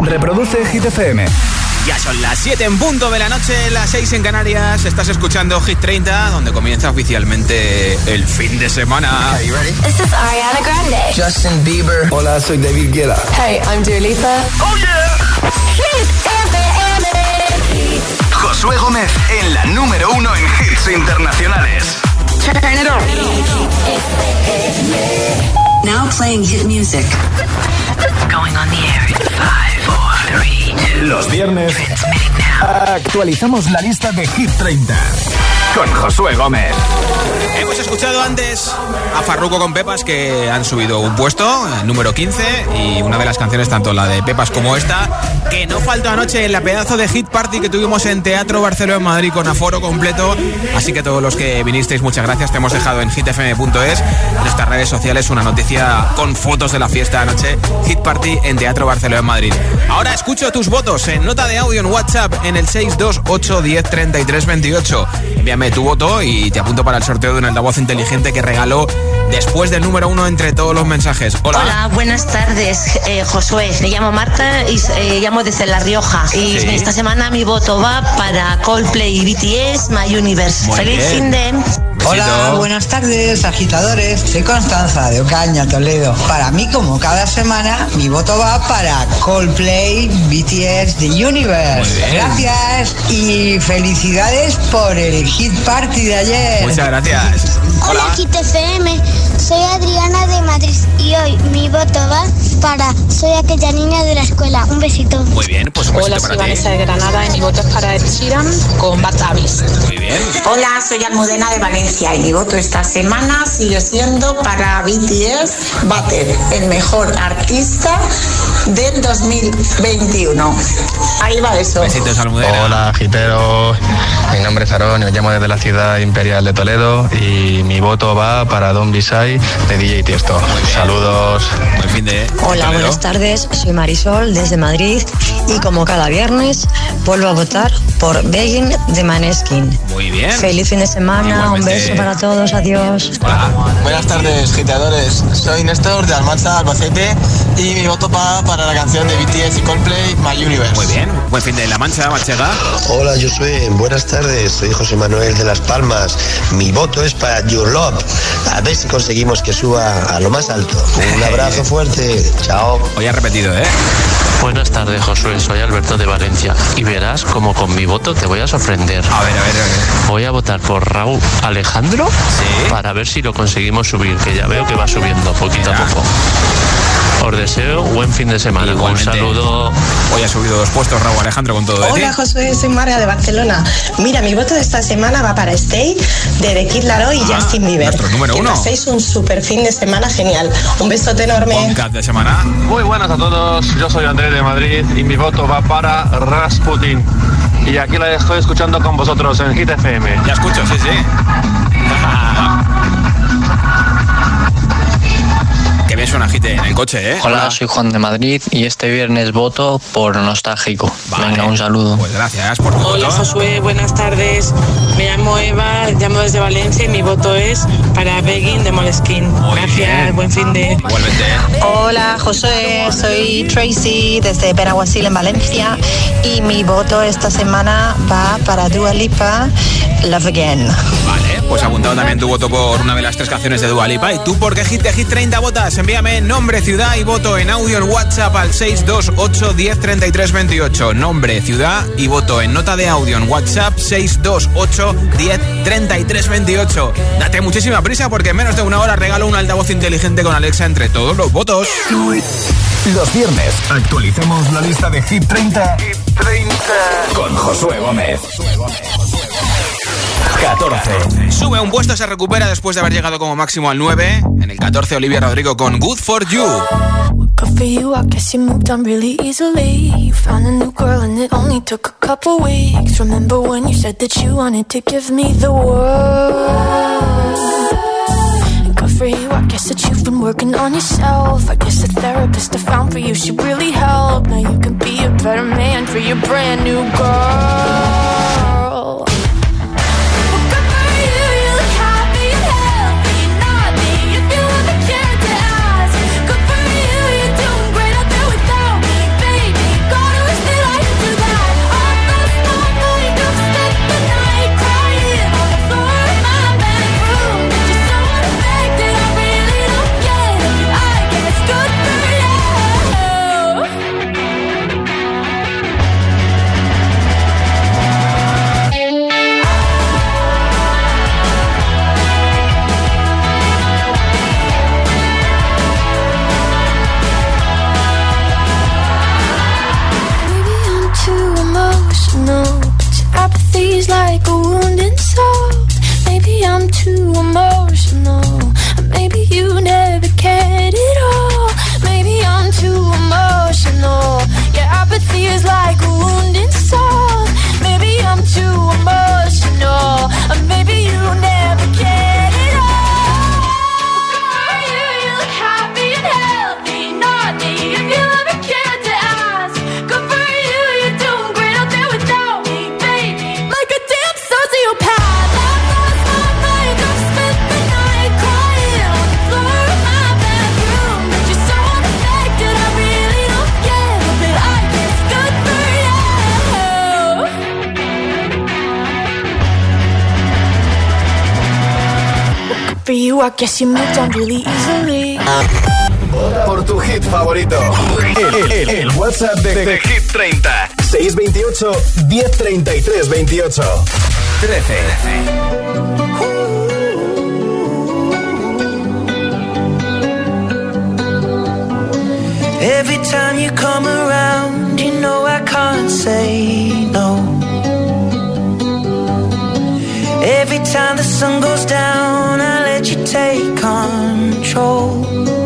Reproduce Hit FM. Ya son las 7 en punto de la noche, las 6 en Canarias. Estás escuchando Hit 30, donde comienza oficialmente el fin de semana. Hey, ready? This is Ariana Grande. Justin Bieber. Hola, soy David Guetta. Hey, I'm Dua Lipa. Oh yeah. Hit FM. Josué Gómez en la número uno en hits internacionales. Turn it on. Now playing hit music. Going on the air in 5, 4, 3, 2. Los viernes actualizamos la lista de Hit 30 con Josué Gómez. Hemos escuchado antes a Farruko con Pepas que han subido un puesto, número 15, y una de las canciones, tanto la de Pepas como esta, que no faltó anoche en la pedazo de hit party que tuvimos en Teatro Barcelona Madrid con aforo completo. Así que todos los que vinisteis, muchas gracias. Te hemos dejado en hitfm.es, en nuestras redes sociales, una noticia con fotos de la fiesta anoche, Hit Party en Teatro Barcelona Madrid. Ahora escucho tus votos en nota de audio en WhatsApp en el 628 10 33 28. Envíame tu voto y te apunto para el sorteo de un altavoz inteligente que regaló después del número uno entre todos los mensajes. Hola. Hola, buenas tardes, eh, Josué. Me llamo Marta y eh, llamo desde La Rioja. Y Sí. esta semana mi voto va para Coldplay y BTS, My Universe. Muy Feliz fin de... Hola, buenas tardes, agitadores. Soy Constanza de Ocaña, Toledo. Para mí, como cada semana, mi voto va para Coldplay, BTS, The Universe. Muy bien. Gracias y felicidades por el hit party de ayer. Muchas gracias. Hola, Kit FM. Soy Adriana de Madrid y hoy mi voto va para Soy aquella niña de la escuela. Un besito. Muy bien, pues un Hola, soy para ti. Vanessa de Granada y mi voto es para Ed Sheeran con Bad. Muy bien. Hola, soy Almudena de Valencia y mi voto esta semana sigue siendo para BTS Butter, el mejor artista del 2021. Ahí va eso. Besitos, Almudena. Hola, agiteros. Mi nombre es Aaron y os llamo desde la ciudad imperial de Toledo y mi voto va para Don Bisay de DJ Tiesto. Saludos. Buen fin de. Hola, Toledo. buenas tardes. Soy Marisol desde Madrid y como cada viernes vuelvo a votar por Begging de Maneskin. Muy bien. Feliz fin de semana, un beso para todos, adiós. Hola. Buenas tardes, giteadores. Soy Néstor de Almanza, Albacete y mi voto va para la canción de BTS y Coldplay, My Universe. Muy bien. Buen fin de La Mancha, Manchega. Hola, yo soy. Buenas tardes. Soy José Manuel de Las Palmas. Mi voto es para Your Love. A ver si conseguimos que suba a lo más alto. Un abrazo fuerte. Chao. Hoy ha repetido, ¿eh? Buenas tardes, Josué. Soy Alberto de Valencia. Y verás como con mi voto te voy a sorprender. A ver, a ver, a ver. Voy a votar por Raúl Alejandro Sí. para ver si lo conseguimos subir, que ya veo que va subiendo poquito a poco. Os deseo buen fin de semana. Igualmente. Un saludo. Hoy ha subido dos puestos Raúl Alejandro con todo de ti. Hola, Josué, soy María de Barcelona. Mira, mi voto de esta semana va para Stay de The Kid Laroi y Ah, Justin Bieber. nuestro número que uno. paséis un super fin de semana genial. Un besote enorme. cap de semana. Muy buenas a todos. Yo soy Andrés de Madrid y mi voto va para Rasputin. Y aquí la estoy escuchando con vosotros en Hit FM. Ya escucho, sí, sí. Bien suena Hit en el coche, ¿eh? Hola, soy Juan de Madrid y este viernes voto por nostálgico. Vale. Venga, un saludo. Pues gracias por tu Hola, voto. Josué, buenas tardes. Me llamo Eva, llamo desde Valencia y mi voto es para Begging de Moleskine. Muy Gracias, bien. buen fin de... Igualmente. Hola, Josué. Soy Tracy desde Benaguasil en Valencia y mi voto esta semana va para Dua Lipa, Love Again. Vale, pues apuntado también tu voto por una de las tres canciones de Dua Lipa. ¿Y tú por qué Hit de Hit 30 votas? Envíame nombre, ciudad y voto en audio en WhatsApp al 628 10 33 28. Nombre, ciudad y voto en nota de audio en WhatsApp 628 10 33 28. Date muchísima prisa porque en menos de una hora regalo un altavoz inteligente con Alexa entre todos los votos. Los viernes actualizamos la lista de Hit 30, Hit 30. con Josué Gómez. 14. Sube un puesto, se recupera después de haber llegado como máximo al 9. En el 14, Olivia Rodrigo con Good for You. Good for you, I guess you moved on really easily. You found a new girl and it only took a couple weeks. Remember when you said that you wanted to give me the world? Good for you, I guess that you've been working on yourself. I guess the therapist I found for you should really help. Now you can be a better man for your brand new girl. I guess you moved on really easily. Por tu hit favorito. El, el- el WhatsApp de, de Hit 30. 628 1033 28. 13. Every time you come around, you know I can't say no. Every time the sun goes down, I let you take control.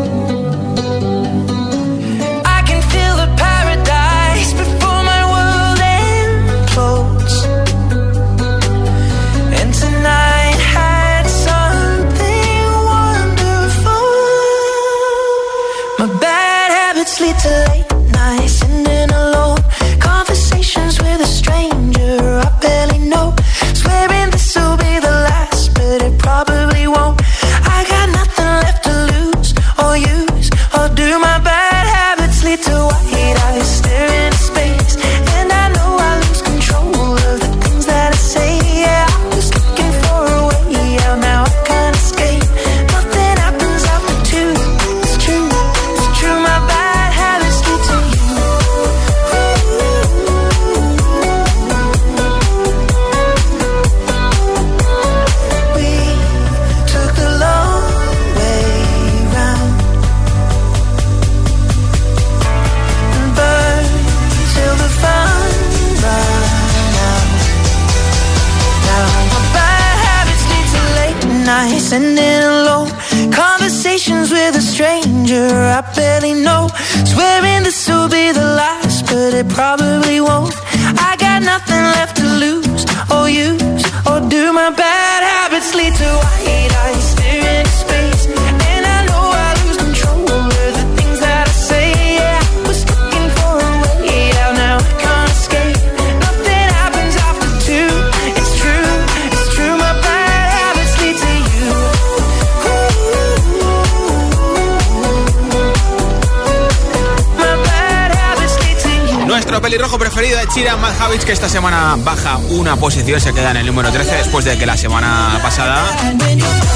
Chira, Matt que esta semana baja una posición, se queda en el número 13 después de que la semana pasada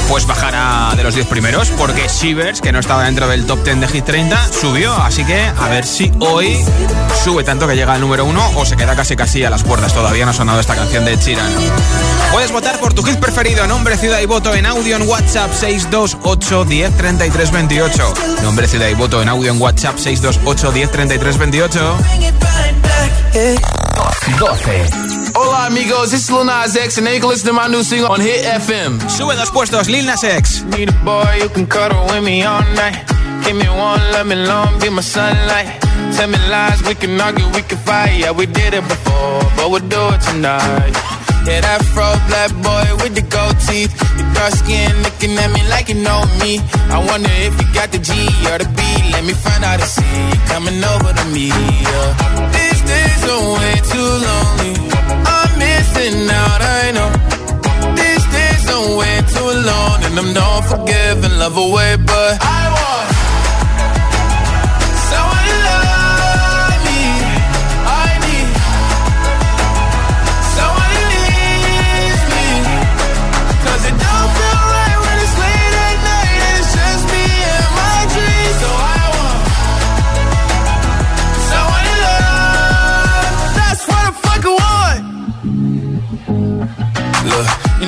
pues bajara de los 10 primeros, porque Shivers, que no estaba dentro del top 10 de Hit 30, subió. Así que a ver si hoy sube tanto que llega al número 1 o se queda casi casi a las puertas. Todavía no ha sonado esta canción de Chira. Puedes votar por tu hit preferido, nombre, ciudad y voto en audio en WhatsApp 628 10 33 28. Nombre, ciudad y voto en audio en WhatsApp 628 10 33 28. 12. Hola amigos, this is Lil Nas X and you can listen to my new single on Hit FM. Sube dos puestos, Lil Nas X. Need a boy who can cuddle with me all night. Give me one, let me long, be my sunlight. Tell me lies, we can argue, we can fight. Yeah, we did it before, but we'll do it tonight. Yeah, that fro black boy with the gold teeth. Your dark skin looking at me like you know me. I wonder if you got the G or the B. Let me find out and see you coming over to me. Yeah. Days way too lonely. I'm missing out, I know. These days are way too alone, and I'm not forgiving, love away, but I want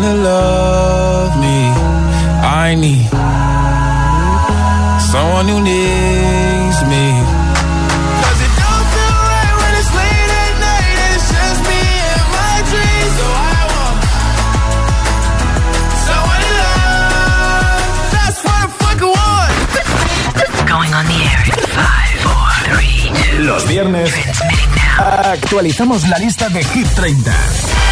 love me. I need someone who needs me. Cause it don't feel right when it's late at night and it's just me and my dreams. So I want someone to love. That's what I fucking want. Going on the air in five, four, three, two. Los viernes actualizamos la lista de Hit 30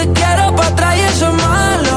para atrás y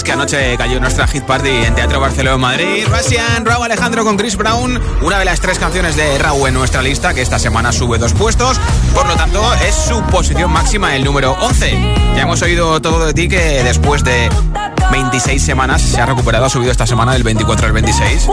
que anoche cayó nuestra hit party en Teatro Barcelona Madrid. Russian, Raúl Alejandro con Chris Brown. Una de las tres canciones de Raúl en nuestra lista, que esta semana sube dos puestos. Por lo tanto, es su posición máxima, el número 11. Ya hemos oído todo de ti que después de 26 semanas. Se ha recuperado, ha subido esta semana del 24 al 26.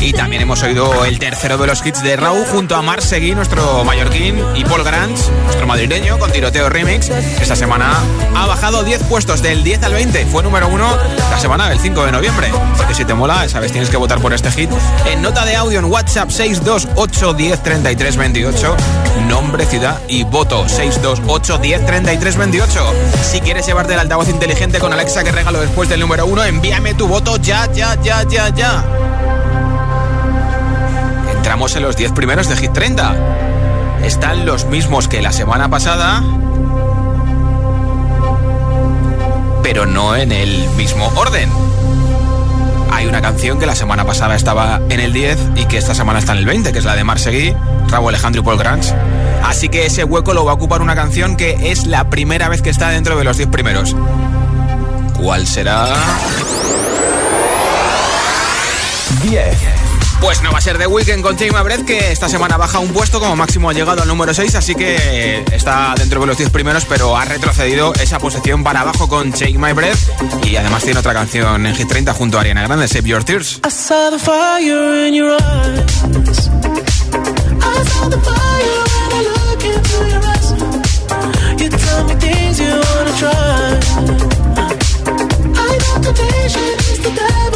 Y también hemos oído el tercero de los hits de Raúl junto a Mar Seguí, nuestro mallorquín, y Paul Grant, nuestro madrileño, con tiroteo remix. Esta semana ha bajado 10 puestos del 10 al 20. Fue número uno la semana del 5 de noviembre. Así que si te mola, sabes, tienes que votar por este hit. En nota de audio en WhatsApp 628 10 33 28. Nombre, ciudad y voto 628 10 33 28. Si quieres llevarte el altavoz inteligente con Alexa que regalo después del número uno, envíame tu voto ya, ya, ya, ya, ya. Entramos en los 10 primeros de Hit 30. Están los mismos que la semana pasada, pero no en el mismo orden. Hay una canción que la semana pasada estaba en el 10 y que esta semana está en el 20, que es la de Marseguí, Raúl Alejandro y Paul Grant. Así que ese hueco lo va a ocupar una canción que es la primera vez que está dentro de los 10 primeros. ¿Cuál será? 10. Pues no va a ser The Weeknd con Take My Breath, que esta semana baja un puesto, como máximo ha llegado al número 6, así que está dentro de los 10 primeros, pero ha retrocedido esa posición para abajo con Take My Breath. Y además tiene otra canción en Hit 30 junto a Ariana Grande, Save Your Tears. I saw the fire in your eyes. I saw the fire when I look into your eyes. You tell me things you wanna try. I know temptation is the devil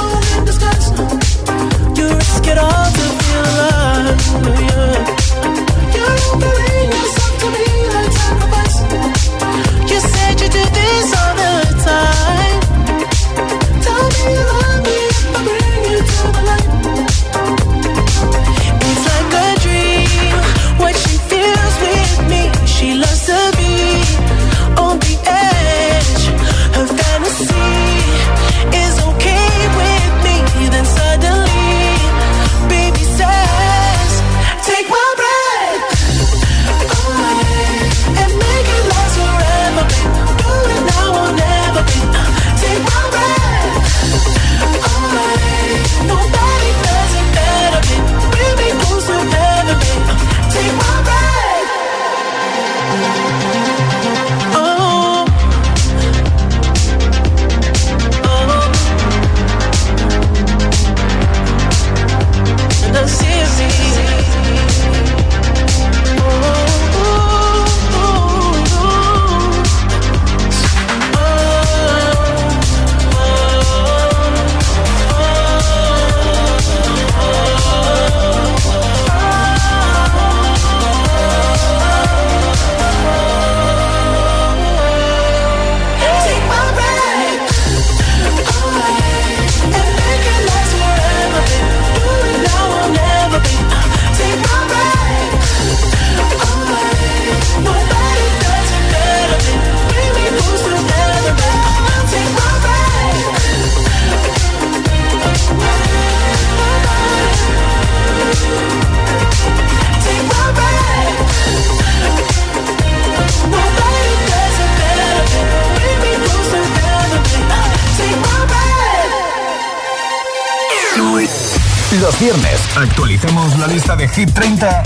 Los viernes actualicemos la lista de Hit 30,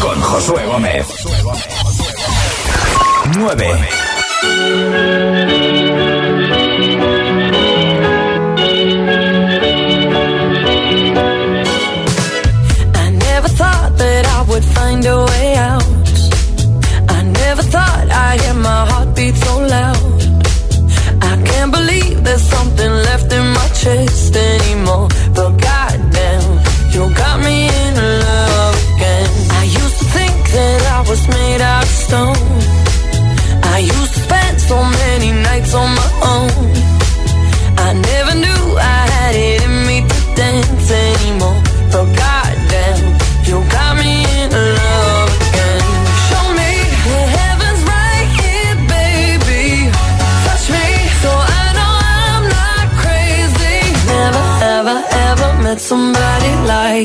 con Josué Gómez. 9.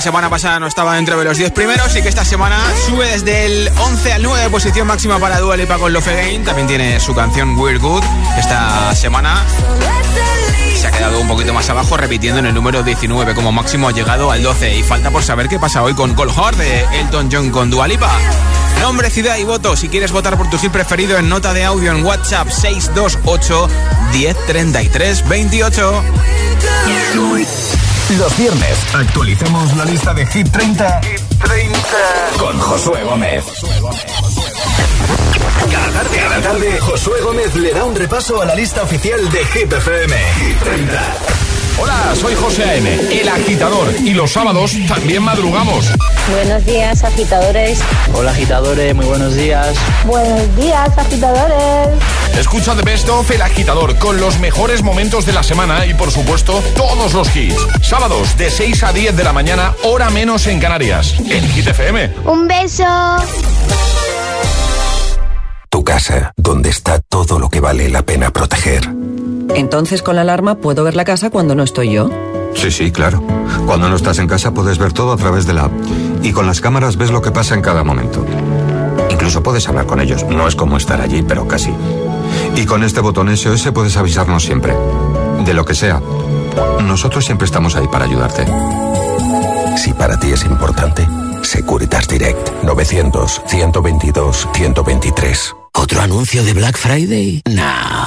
La semana pasada no estaba dentro de los 10 primeros y que esta semana sube desde el 11 al 9 de posición máxima para Dua Lipa con Love Again. También tiene su canción We're Good. Esta semana se ha quedado un poquito más abajo, repitiendo en el número 19 como máximo ha llegado al 12. Y falta por saber qué pasa hoy con Cold de Elton John con Dua Lipa. Nombre, ciudad y voto. Si quieres votar por tu hit preferido en nota de audio en WhatsApp 628 1033 28. Los viernes actualicemos la lista de Hit 30, con Josué Gómez. Cada tarde, cada tarde, Josué Gómez le da un repaso a la lista oficial de Hit FM. Hit 30. Hola, soy José A.M., el agitador, y los sábados también madrugamos. Buenos días, agitadores. Hola, agitadores, muy buenos días. Buenos días, agitadores. Escucha The Best of El Agitador con los mejores momentos de la semana y, por supuesto, todos los hits. Sábados de 6 a 10 de la mañana, hora menos en Canarias, en Hit FM. Un beso. Tu casa, donde está todo lo que vale la pena proteger. Entonces con la alarma puedo ver la casa cuando no estoy yo. Sí, sí, claro. Cuando no estás en casa puedes ver todo a través de la app. Y con las cámaras ves lo que pasa en cada momento. Incluso puedes hablar con ellos. No es como estar allí, pero casi. Y con este botón SOS puedes avisarnos siempre. De lo que sea. Nosotros siempre estamos ahí para ayudarte. Si para ti es importante, Securitas Direct 900 122 123. ¿Otro anuncio de Black Friday? No.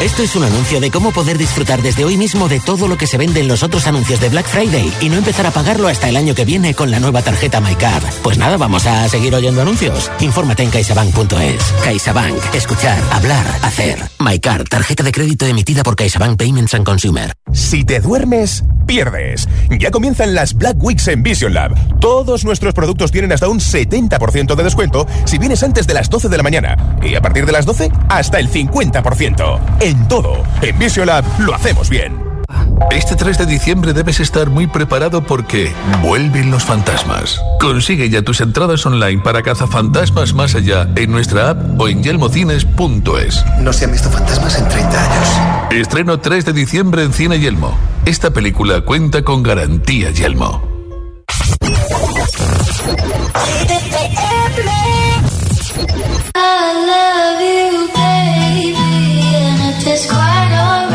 Esto es un anuncio de cómo poder disfrutar desde hoy mismo de todo lo que se vende en los otros anuncios de Black Friday y no empezar a pagarlo hasta el año que viene con la nueva tarjeta MyCard. Pues nada, vamos a seguir oyendo anuncios. Infórmate en caixabank.es. CaixaBank. Escuchar, hablar, hacer. MyCard, tarjeta de crédito emitida por CaixaBank Payments and Consumer. Si te duermes, pierdes. Ya comienzan las Black Weeks en Vision Lab. Todos nuestros productos tienen hasta un 70% de descuento si vienes antes de las 12 de la mañana. Y a partir de las 12, hasta el 50%. En todo, en Vision Lab lo hacemos bien. Este 3 de diciembre debes estar muy preparado porque vuelven los fantasmas. Consigue ya tus entradas online para cazafantasmas más allá en nuestra app o en yelmocines.es. No se han visto fantasmas en 30 años. Estreno 3 de diciembre en Cine Yelmo. Esta película cuenta con garantía Yelmo. I love you, baby, and if it's quite alright,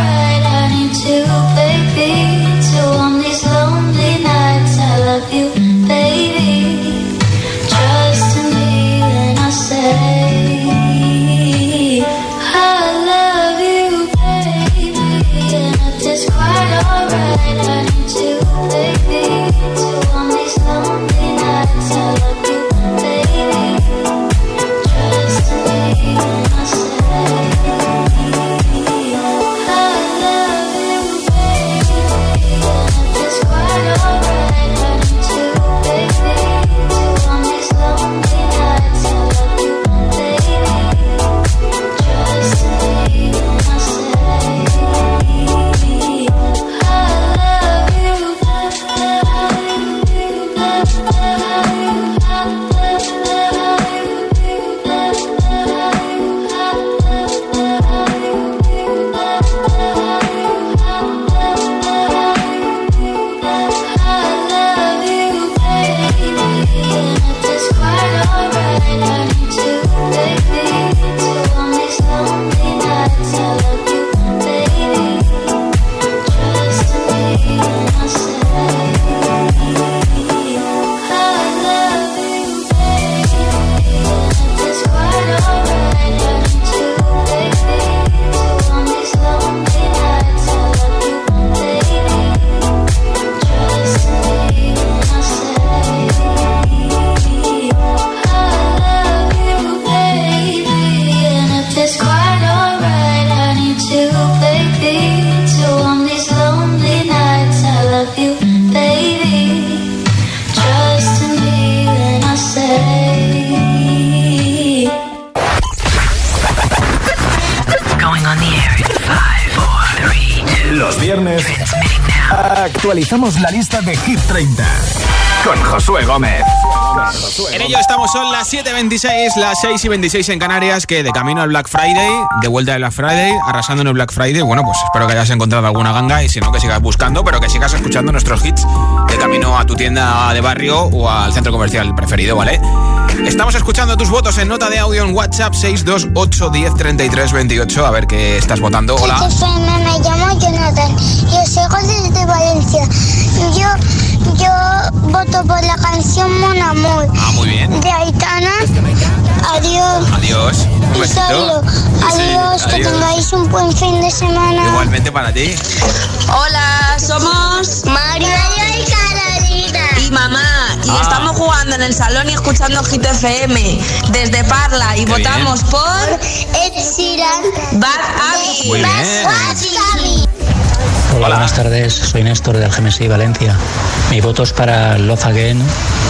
la lista de Hit 30 con Josué Gómez. En ello estamos, son las 7.26, las 6 y 26 en Canarias, que de camino al Black Friday, de vuelta al Black Friday, arrasando en el Black Friday. Bueno, pues espero que hayas encontrado alguna ganga y si no, que sigas buscando, pero que sigas escuchando nuestros hits de camino a tu tienda de barrio o al centro comercial preferido, ¿vale? Estamos escuchando tus votos en nota de audio en WhatsApp 628 10 28. A ver qué estás votando. Hola. me llamo Jonathan. Yo soy de Valencia. Yo, yo voto por la canción Mon Amour. Ah, muy bien. De Aitana. Adiós. Adiós. Un besito. Adiós. Que tengáis un buen fin de semana. Igualmente para ti. Hola, somos Mario y Carolina. y mamá. Y Ah. estamos jugando en el salón y escuchando Hit FM desde Parla. Y Qué votamos por Ed Sheeran. Bad Abby. Muy bien. Hola, buenas tardes. Soy Néstor de Algemesí, Valencia. Mi voto es para Love Again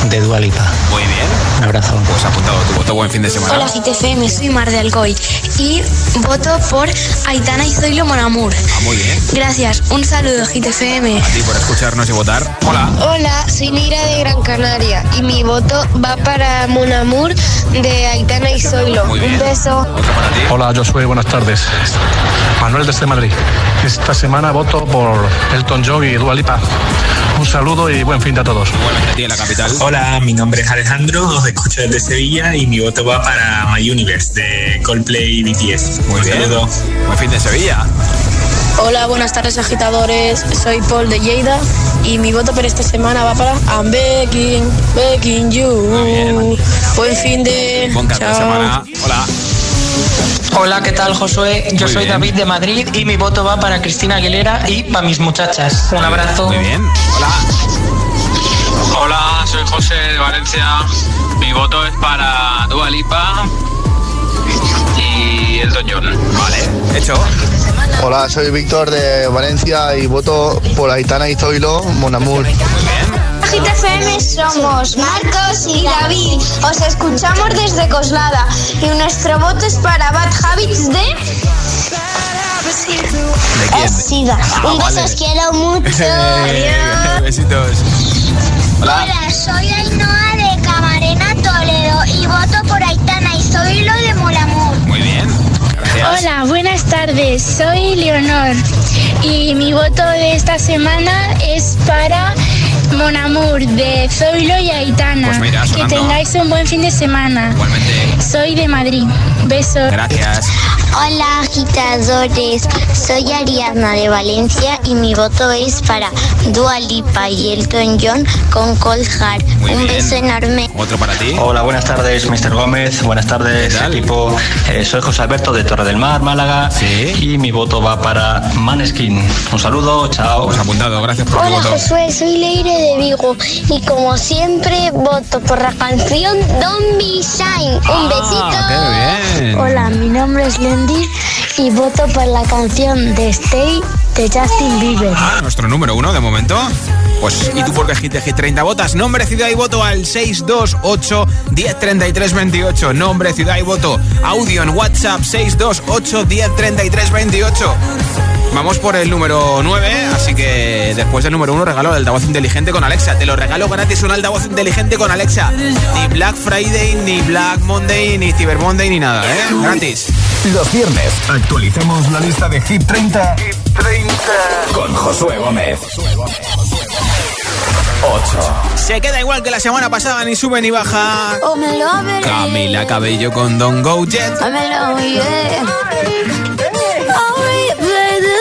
de Dua Lipa. Muy bien. Un abrazo. Pues apuntado tu voto. Buen fin de semana. Hola GTFM, soy Mar de Alcoy y voto por Aitana y Zoilo Monamur. Ah, muy bien. Gracias, un saludo GTFM. A ti por escucharnos y votar. Hola. Hola, soy Nira de Gran Canaria y mi voto va para Monamur de Aitana y Zoilo. Muy bien. Un beso. Otro para ti. Hola, Josué, buenas tardes. Manuel desde Madrid. Esta semana voto por Elton John y Dua Lipa. Un saludo y buen fin de a todos. Igualmente a ti en la capital. Hola, mi nombre es Alejandro, os escucho desde Sevilla y mi voto va para My Universe de Coldplay y BTS. Muy Un bien. saludo. Buen fin de Sevilla. Hola, buenas tardes agitadores. Soy Paul de Lleida y mi voto por esta semana va para I'm begging, begging you. Buen fin de. Buen Chao. semana. Hola. Hola, ¿qué tal, Josué? Yo Muy soy bien. David de Madrid y mi voto va para Cristina Aguilera y para mis muchachas. Un abrazo. Muy bien. Hola. Hola, soy José de Valencia. Mi voto es para Dua Lipa y Elton John. Vale, hecho. Hola, soy Víctor de Valencia y voto por Aitana y Zoilo, Monamur. GTFM somos Marcos y David. Os escuchamos desde Coslada y nuestro voto es para Bad Habits de. ¿De quién? Es Sida. Ah, Un beso, vale. os quiero mucho. Adiós. Besitos. Hola. Hola, soy Ainhoa de Camarena Toledo y voto por Aitana y Zoilo de Molamur. Muy bien. Gracias. Hola, buenas tardes. Soy Leonor y mi voto de esta semana es para Monamur de Zoilo y Aitana. Pues mira, que tengáis un buen fin de semana. Igualmente. Soy de Madrid. Besos. Gracias. Hola agitadores, soy Ariadna de Valencia y mi voto es para Dua Lipa y Elton John con Cold Heart. Muy Un bien. beso enorme. Otro para ti. Hola, buenas tardes, Mr. Gómez. Buenas tardes, equipo. Eh, soy José Alberto de Torre del Mar, Málaga. Y mi voto va para Maneskin. Un saludo, chao. Pues apuntado. Gracias por tu Hola voto. Josué, soy Leire de Vigo y como siempre voto por la canción Don't Be Shine. Un besito. Ah, qué bien. Hola, mi nombre es Y voto por la canción de Stay de Justin Bieber. Ah, nuestro número uno de momento. Pues, ¿y tú por qué Hit de Hit 30 votas? Nombre, ciudad y voto al 628 1033 28. Nombre, ciudad y voto. Audio en WhatsApp 628 1033 28. Vamos por el número 9, así que después del número 1 regalo el altavoz inteligente con Alexa. Te lo regalo gratis un altavoz inteligente con Alexa. Ni Black Friday, ni Black Monday, ni Cyber Monday, ni nada, ¿eh? Gratis. Los viernes actualicemos la lista de Hit 30, con Josué Gómez. 8. Se queda igual que la semana pasada, ni sube ni baja. Oh. Camila Cabello con Don't Go Jet.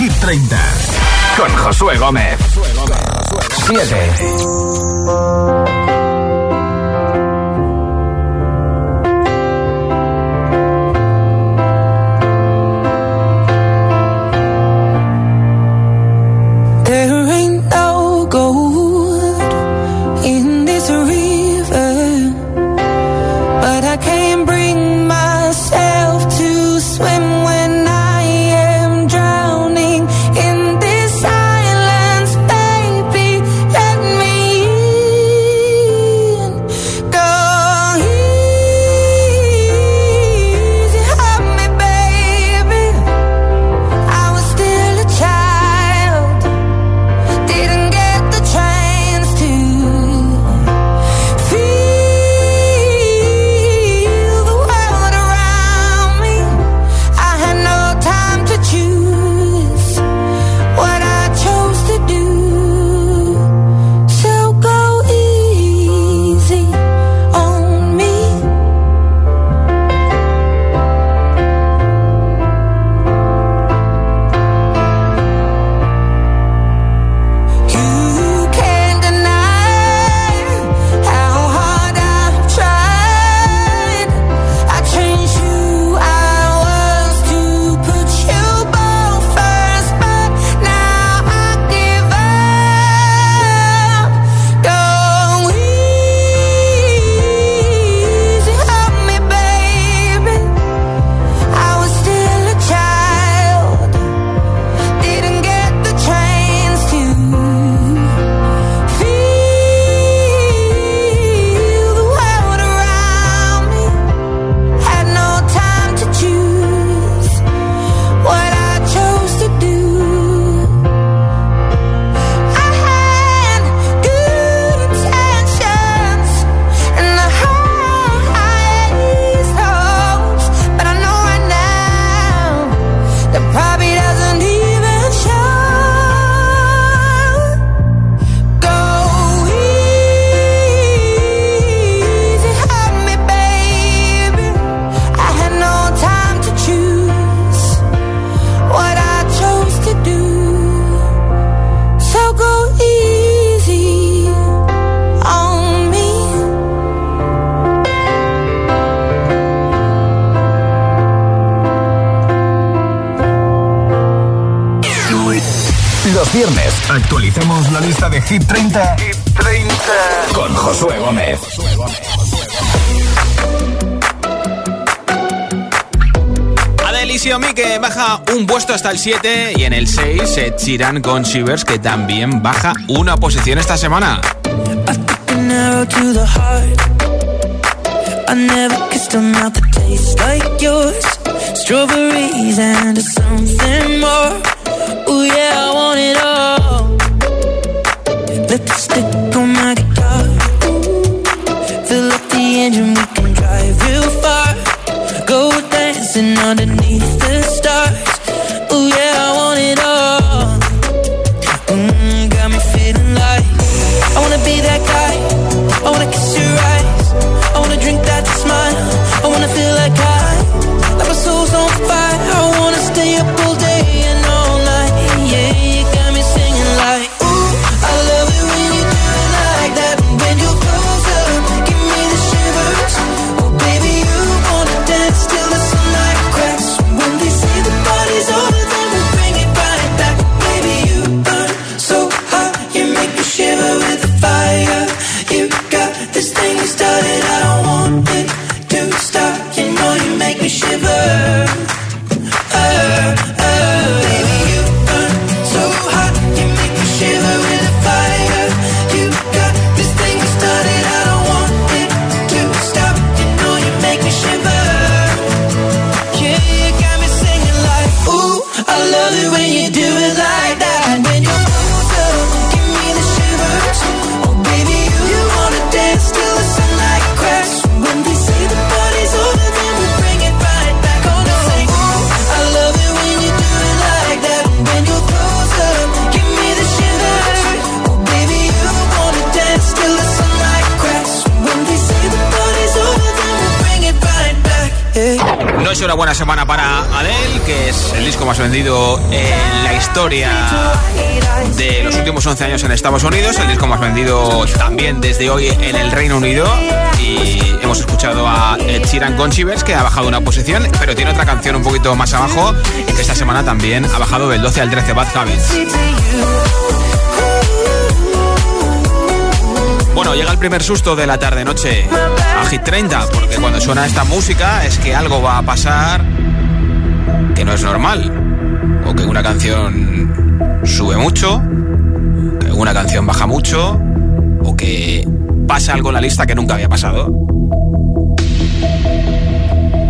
Hit 30 con Josué Gómez. 7. Actualicemos la lista de Hit 30, Hit 30. con Josué Gómez. Adelisio que baja un puesto hasta el 7 y en el 6 Ed Sheeran con Shivers que también baja una posición esta semana. I never kissed a mouth that tastes like yours. Strawberries and something more. Oh yeah, I want it all. Lipstick on my guitar. Fill up the engine, we can drive real far. Go dancing underneath the una buena semana para Adele, que es el disco más vendido en la historia de los últimos 11 años en Estados Unidos, el disco más vendido también desde hoy en el Reino Unido. Y hemos escuchado a Ed Sheeran con Chivers, que ha bajado una posición, pero tiene otra canción un poquito más abajo, que esta semana también ha bajado del 12 al 13, Bad Habits. Bueno, llega el primer susto de la tarde-noche a Hit 30, porque cuando suena esta música es que algo va a pasar que no es normal. O que una canción sube mucho, que una canción baja mucho, o que pasa algo en la lista que nunca había pasado.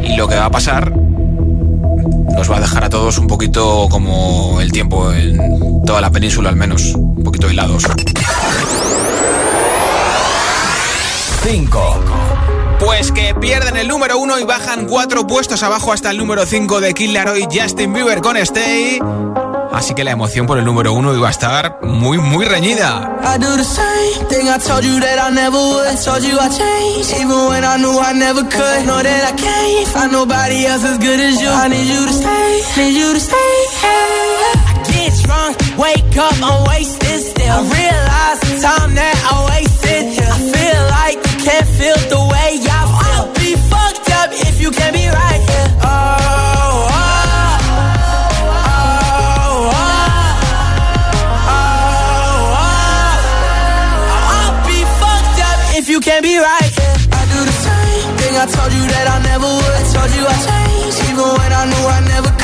Y lo que va a pasar nos va a dejar a todos un poquito como el tiempo en toda la península al menos, un poquito hilados. 5. Pues que pierden el número 1 y bajan 4 puestos abajo hasta el número 5 de Kid Laroi Justin Bieber con Stay. Así que la emoción por el número 1 iba a estar muy, muy reñida. I do the same thing I told you that I would.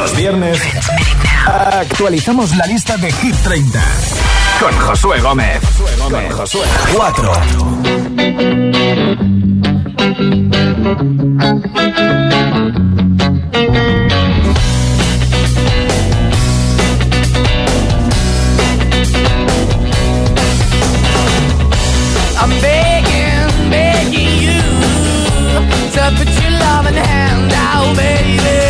Los viernes actualizamos la lista de Hit 30 con Josué Gómez. Con Josué. 4. I'm begging, begging you to put your loving hand out, baby.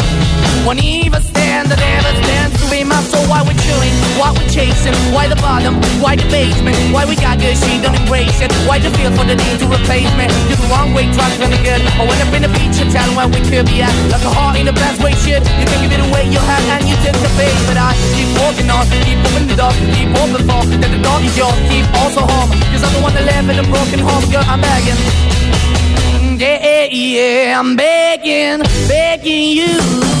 Won't even stand, I never stand to be my soul. Why we're chilling, why we're chasing, why the bottom, why the basement, why we got good, she don't embrace it. Why the feel for the need to replace me? You're the wrong way, trying to good. I went up in the feature town where we could be at. Like a heart in the best way, shit. You can give it away, you have, and you take the bait. But I keep walking on, keep moving the door, keep open for. That the door is yours, keep also home. Cause I'm the one that live in a broken home, girl, I'm begging. Yeah, Yeah, yeah, I'm begging, begging you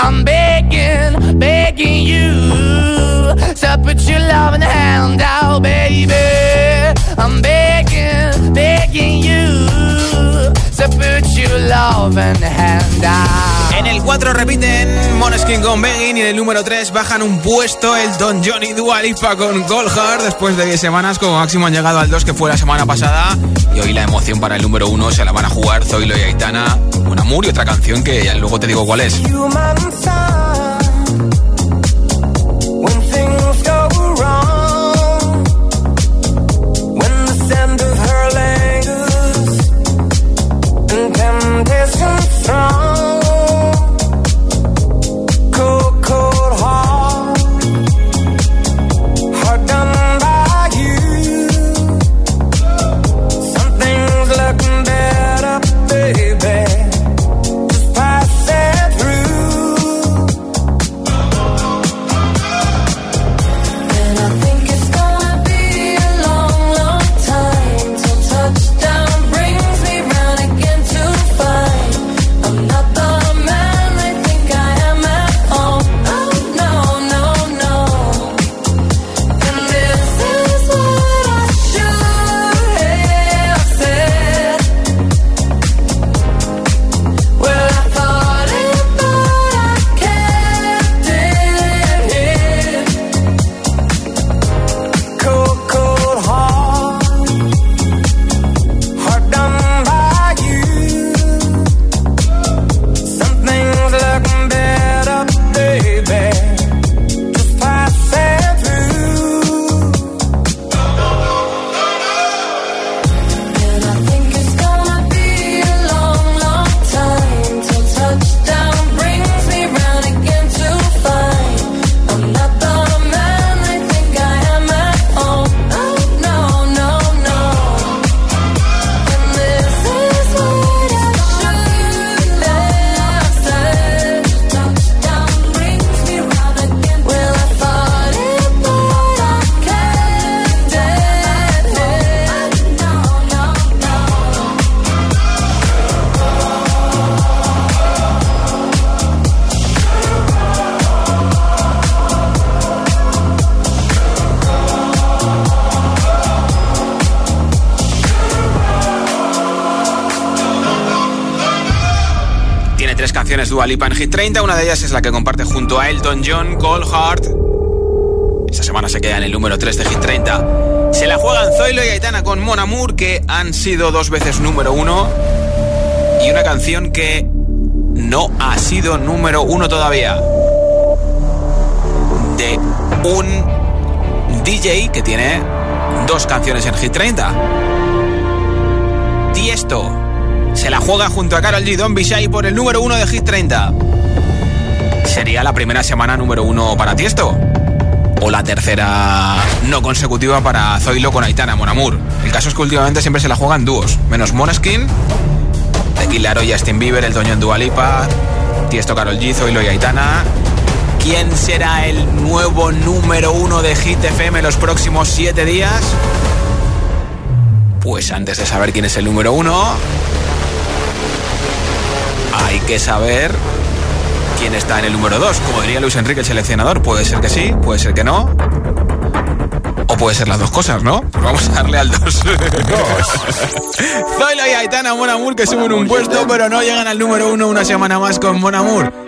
I'm begging, begging you to put your loving hand out, baby. I'm begging, begging you to put your loving hand out. En el 4 repiten Moneskin con Begging y en el número 3 bajan un puesto el Don Johnny Dualipa con Goldheart. Después de 10 semanas, como máximo han llegado al 2 que fue la semana pasada. Y hoy la emoción para el número 1 se la van a jugar Zoilo y Aitana, un amor y otra canción que ya luego te digo cuál es. When things go wrong, canciones Dua en Hit 30, una de ellas es la que comparte junto a Elton John, Cold Heart. Esta semana se queda en el número 3 de Hit 30. Se la juegan Zoilo y Aitana con Mon Amour, que han sido dos veces número 1. Y una canción que no ha sido número 1 todavía. De un DJ que tiene dos canciones en Hit 30. Tiesto se la juega junto a Carol G. Don Bishai por el número uno de Hit 30. ¿Sería la primera semana número uno para Tiesto? ¿O la tercera no consecutiva para Zoilo con Aitana Monamur? El caso es que últimamente siempre se la juegan dúos, menos Moneskin, Tequila y Justin Bieber, el Toño en Dualipa, Tiesto Carol G, Zoilo y Aitana. ¿Quién será el nuevo número uno de Hit FM los próximos siete días? Pues antes de saber quién es el número uno, hay que saber quién está en el número dos. Como diría Luis Enrique, el seleccionador, puede ser que sí, puede ser que no. O puede ser las dos cosas, ¿no? Pues vamos a darle al 2. Zoilo y Aitana Mon Amour que suben un puesto, pero no llegan al número uno una semana más con Mon Amour.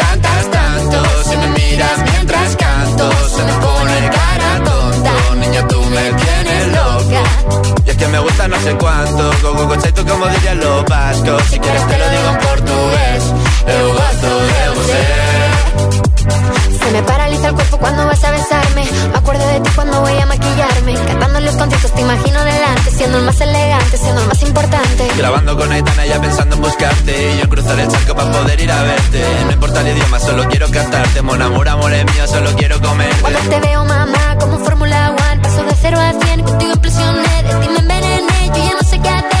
Si quieres te lo digo en portugués, eu gosto de você. Se me paraliza el cuerpo cuando vas a besarme. Me acuerdo de ti cuando voy a maquillarme. Cantando los conciertos te imagino delante, siendo el más elegante, siendo el más importante. Grabando con Aitana ya pensando en buscarte. Y yo en cruzar el charco para poder ir a verte. No importa el idioma, solo quiero cantarte. Mon amor, amor es mío, solo quiero comerte. Cuando te veo, mamá, como Fórmula One, paso de cero a cien, contigo impresioné, de ti me envenené, yo ya no sé qué hacer,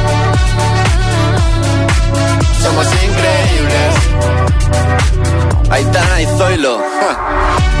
somos increíbles. Aitana y Zoilo. ja.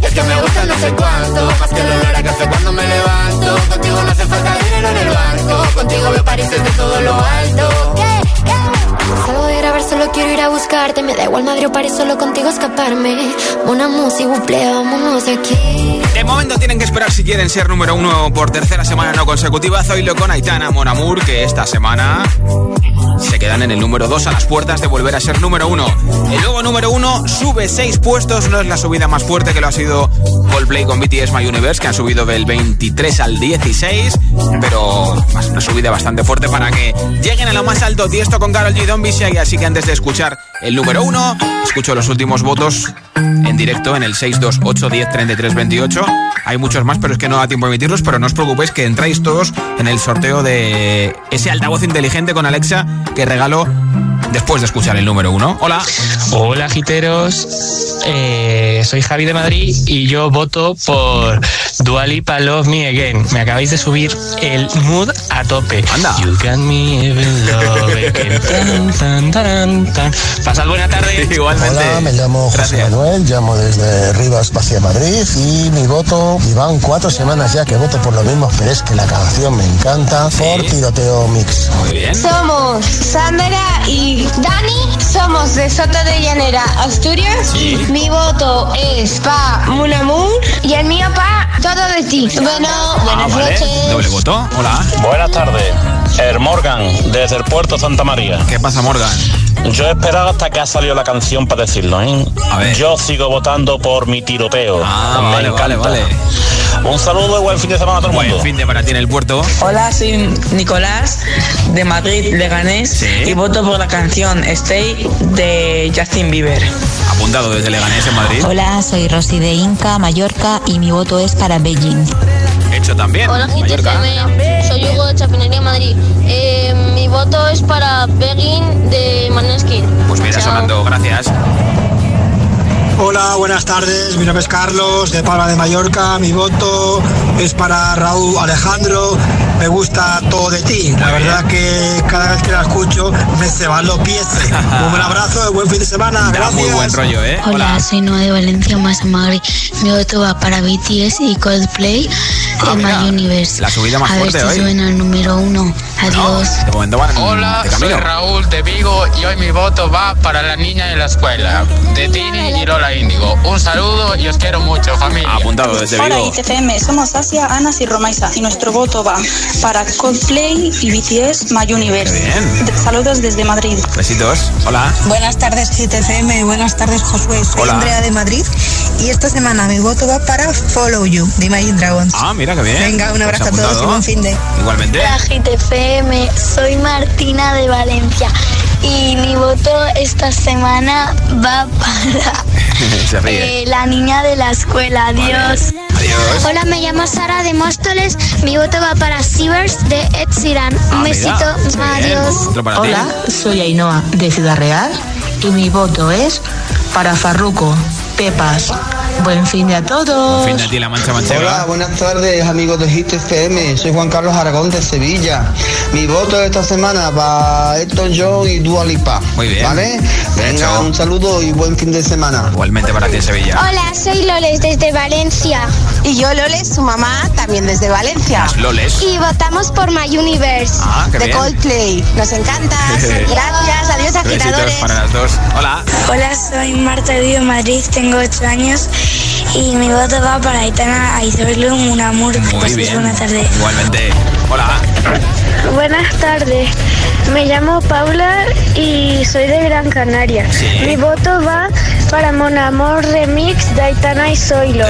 Y es que me gusta no sé cuánto, más que el olor a café cuando me levanto. Contigo no hace falta dinero en el banco, contigo veo París desde todo lo alto. Salgo de grabar, solo quiero ir a buscarte, me da igual Madrid o París, solo contigo escaparme. Una música, buple, vámonos de aquí. De momento tienen que esperar si quieren ser número uno por tercera semana no consecutiva. Zoilo con Aitana Mon Amour, que esta semana se quedan en el número 2 a las puertas de volver a ser número uno. El nuevo número uno sube 6 puestos, no es la subida más fuerte que lo ha sido Coldplay con BTS My Universe, que han subido del 23 al 16, pero una subida bastante fuerte para que lleguen a lo más alto. Tiesto con Carol G. Don y así que antes de escuchar el número uno, escucho los últimos votos en directo en el 628 10 33 28. Hay muchos más, pero es que no da tiempo a emitirlos, pero no os preocupéis que entráis todos en el sorteo de ese altavoz inteligente con Alexa que regalo después de escuchar el número uno. Hola. Hola, giteros. Eh, soy Javi de Madrid y yo voto por Dualipa Love Me Again. Me acabáis de subir el mood a tope. Anda. You got me even love again. Tan, tan, taran, tan. Pasad buena tarde. Igualmente. Hola, me llamo José Manuel, llamo desde Rivas hacia Madrid y mi voto, y van cuatro semanas ya que voto por lo mismo, pero es que la canción me encanta, por Tiroteo Mix. Muy bien. Somos Sandra y Dani, somos de Soto de Llanera, Asturias. Mi voto es pa Munamur y el mío pa Todo de ti. Bueno, buenas Ah, vale. noches. Doble voto. Hola. Buenas tardes. El Morgan, desde el puerto Santa María. ¿Qué pasa, Morgan? Yo he esperado hasta que ha salido la canción para decirlo, ¿eh? Yo sigo votando por mi tiroteo. Ah, Me vale, vale, encanta. vale. Un saludo y buen fin de semana a todo el mundo. Buen fin de para ti en el puerto. Hola, soy Nicolás de Madrid, Leganés y voto por la canción Stay de Justin Bieber. Apuntado desde Leganés en Madrid. Hola, soy Rosy de Inca, Mallorca y mi voto es para Beijing. Hecho también. Hola, Mallorca. GTFM. Soy Hugo de Chapinería, Madrid. Eh, mi voto es para Begin de Maneskin. Pues mira, sonando, gracias. Hola, buenas tardes. Mi nombre es Carlos de Palma de Mallorca. Mi voto es para Raúl Alejandro. Me gusta todo de ti. La verdad que cada vez que la escucho me se van los pies. Un buen abrazo, buen fin de semana. Da Gracias. muy buen rollo, ¿eh? Hola, soy Noa de Valencia, Massa Magri. Mi voto va para BTS y Coldplay Ah, en mira, My Universe. la subida más A ver fuerte si hoy. suena el número uno. Adiós. De momento van Hola, de soy. Raúl de Vigo y hoy mi voto va para la niña en la escuela, de Tini y Lola Índigo. Un saludo y os quiero mucho, familia. Apuntado desde Hola Vigo. ITFM, somos Asia, Anas y Romaisa y nuestro voto va para Coldplay y BTS My Universe. Bien. Saludos desde Madrid. Besitos. Hola. Buenas tardes GTFM, buenas tardes Josué, soy Hola. Andrea de Madrid y esta semana mi voto va para Follow You de Imagine Dragons. Ah, mira qué bien. Venga, un Pues abrazo a todos y buen fin de. Igualmente. Hola, GTFM. Soy Martina de Valencia. Y mi voto esta semana va para Se ríe. eh, la niña de la escuela. Adiós. Adiós. Hola, me llamo Sara de Móstoles. Mi voto va para Sivers de Ed Sheeran. Un Ah, besito. Adiós. Hola, soy Ainhoa de Ciudad Real y mi voto es para Farruco, Pepas. Buen fin de a todos. Fin de a ti, la mancha manchega. Hola, buenas tardes amigos de Hit FM, soy Juan Carlos Aragón de Sevilla. Mi voto esta semana para Elton John y Dua Lipa. Muy bien. ¿Vale? Venga, un saludo y buen fin de semana. Igualmente para ti en Sevilla. Hola, soy Loles desde Valencia. Y yo, Loles, su mamá, también desde Valencia. Las Loles. Y votamos por My Universe. Ah, qué de bien. Coldplay. Nos encanta. Gracias, adiós agitadores. para las dos. Hola. Hola, soy Marta, vivo en Madrid, tengo 8 años y mi voto va para Aitana Aizorlum, un amor. Que Muy bien. buena tarde. Igualmente. Hola. Buenas tardes, me llamo Paula y soy de Gran Canaria. Sí. Mi voto va para Mon Amor Remix de Aitana y Zoilo.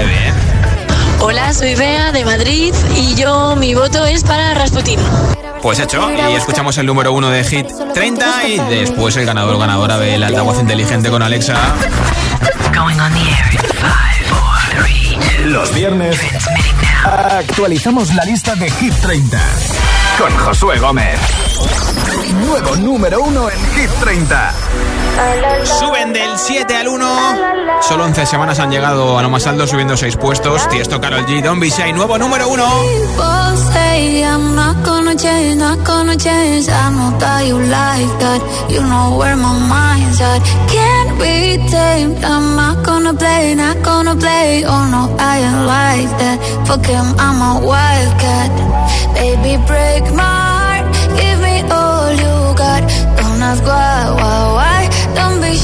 Hola, soy Bea de Madrid y yo mi voto es para Rasputin. Pues hecho, y escuchamos el número uno de Hit 30 y después el ganador ganadora del altavoz inteligente con Alexa. Going on the air in five, four, three, two. Los viernes actualizamos la lista de Hit 30 con Josué Gómez. Nuevo número uno en Hit 30. Suben del 7 al 1. Solo 11 semanas han llegado a lo más alto, subiendo 6 puestos. Tiesto Carol G, Don't Be Shy, nuevo número 1. People say I'm not gonna change, not gonna change. I know that you like that. You know where my mind's at. Can't be tamed. I'm not gonna play, not gonna play. Oh no, I ain't like that. Fuck him, I'm a wildcat. Baby, break my heart. Give me all you got. Don't.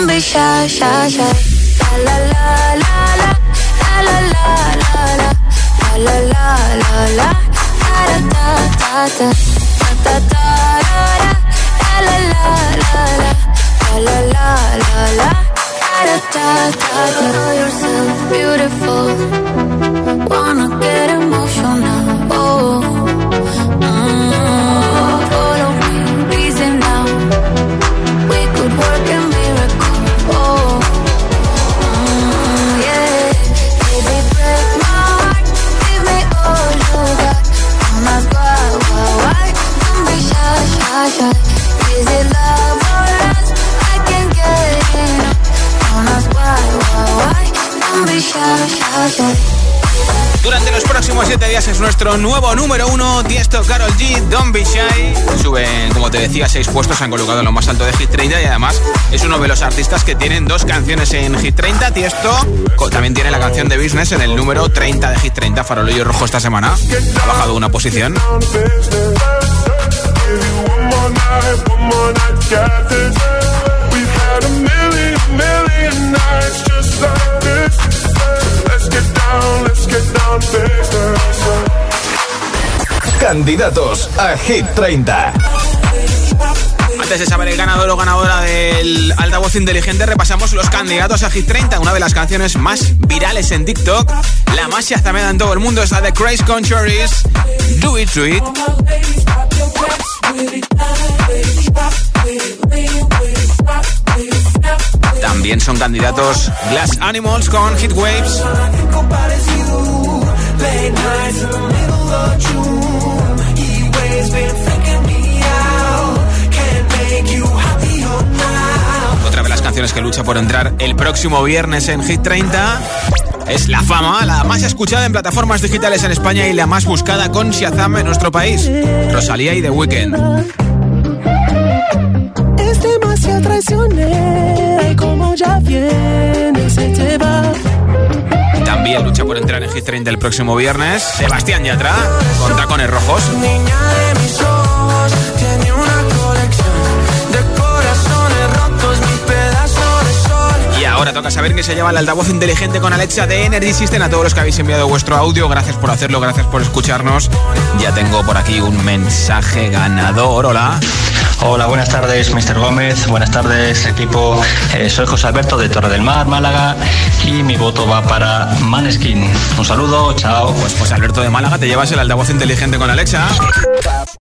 Don't be shy, shy, shy. La la la la la. La la la la la. La la la. Da da da da. Da da da. La la la la la. La la la. Da da da da. Know yourself beautiful. Wanna get emotional. Durante los próximos 7 días es nuestro nuevo número 1, Tiesto Carol G, Don't Be Shy. Suben, como te decía, 6 puestos, se han colocado en lo más alto de Hit 30 y además es uno de los artistas que tienen dos canciones en Hit 30. Tiesto también tiene la canción de Business en el número 30 de Hit 30, Farolillo Rojo esta semana. Ha bajado una posición. Candidatos a Hit 30. Antes de saber el ganador o ganadora del altavoz inteligente, repasamos los candidatos a Hit 30, una de las canciones más virales en TikTok. La más también en todo el mundo es la de Crazy Conchoris, Do It To It. También son candidatos Glass Animals con Hit Waves. Otra de las canciones que lucha por entrar el próximo viernes en Hit 30 es La Fama, la más escuchada en plataformas digitales en España y la más buscada con Shazam en nuestro país. Rosalía y The Weeknd. Es demasiado traicionera y como ya viene se te va. También lucha por entrar en Hit 30 el próximo viernes. Sebastián Yatra con tacones rojos. Niña de mis ojos, tiene una Ahora toca saber que se lleva el altavoz inteligente con Alexa de Energy System. A todos los que habéis enviado vuestro audio, gracias por hacerlo, gracias por escucharnos. Ya tengo por aquí un mensaje ganador. Hola. Hola, buenas tardes, Mr. Gómez. Buenas tardes, equipo. Eh, soy José Alberto de Torre del Mar, Málaga. Y mi voto va para Maneskin. Un saludo, chao. Pues, pues Alberto de Málaga, te llevas el altavoz inteligente con Alexa.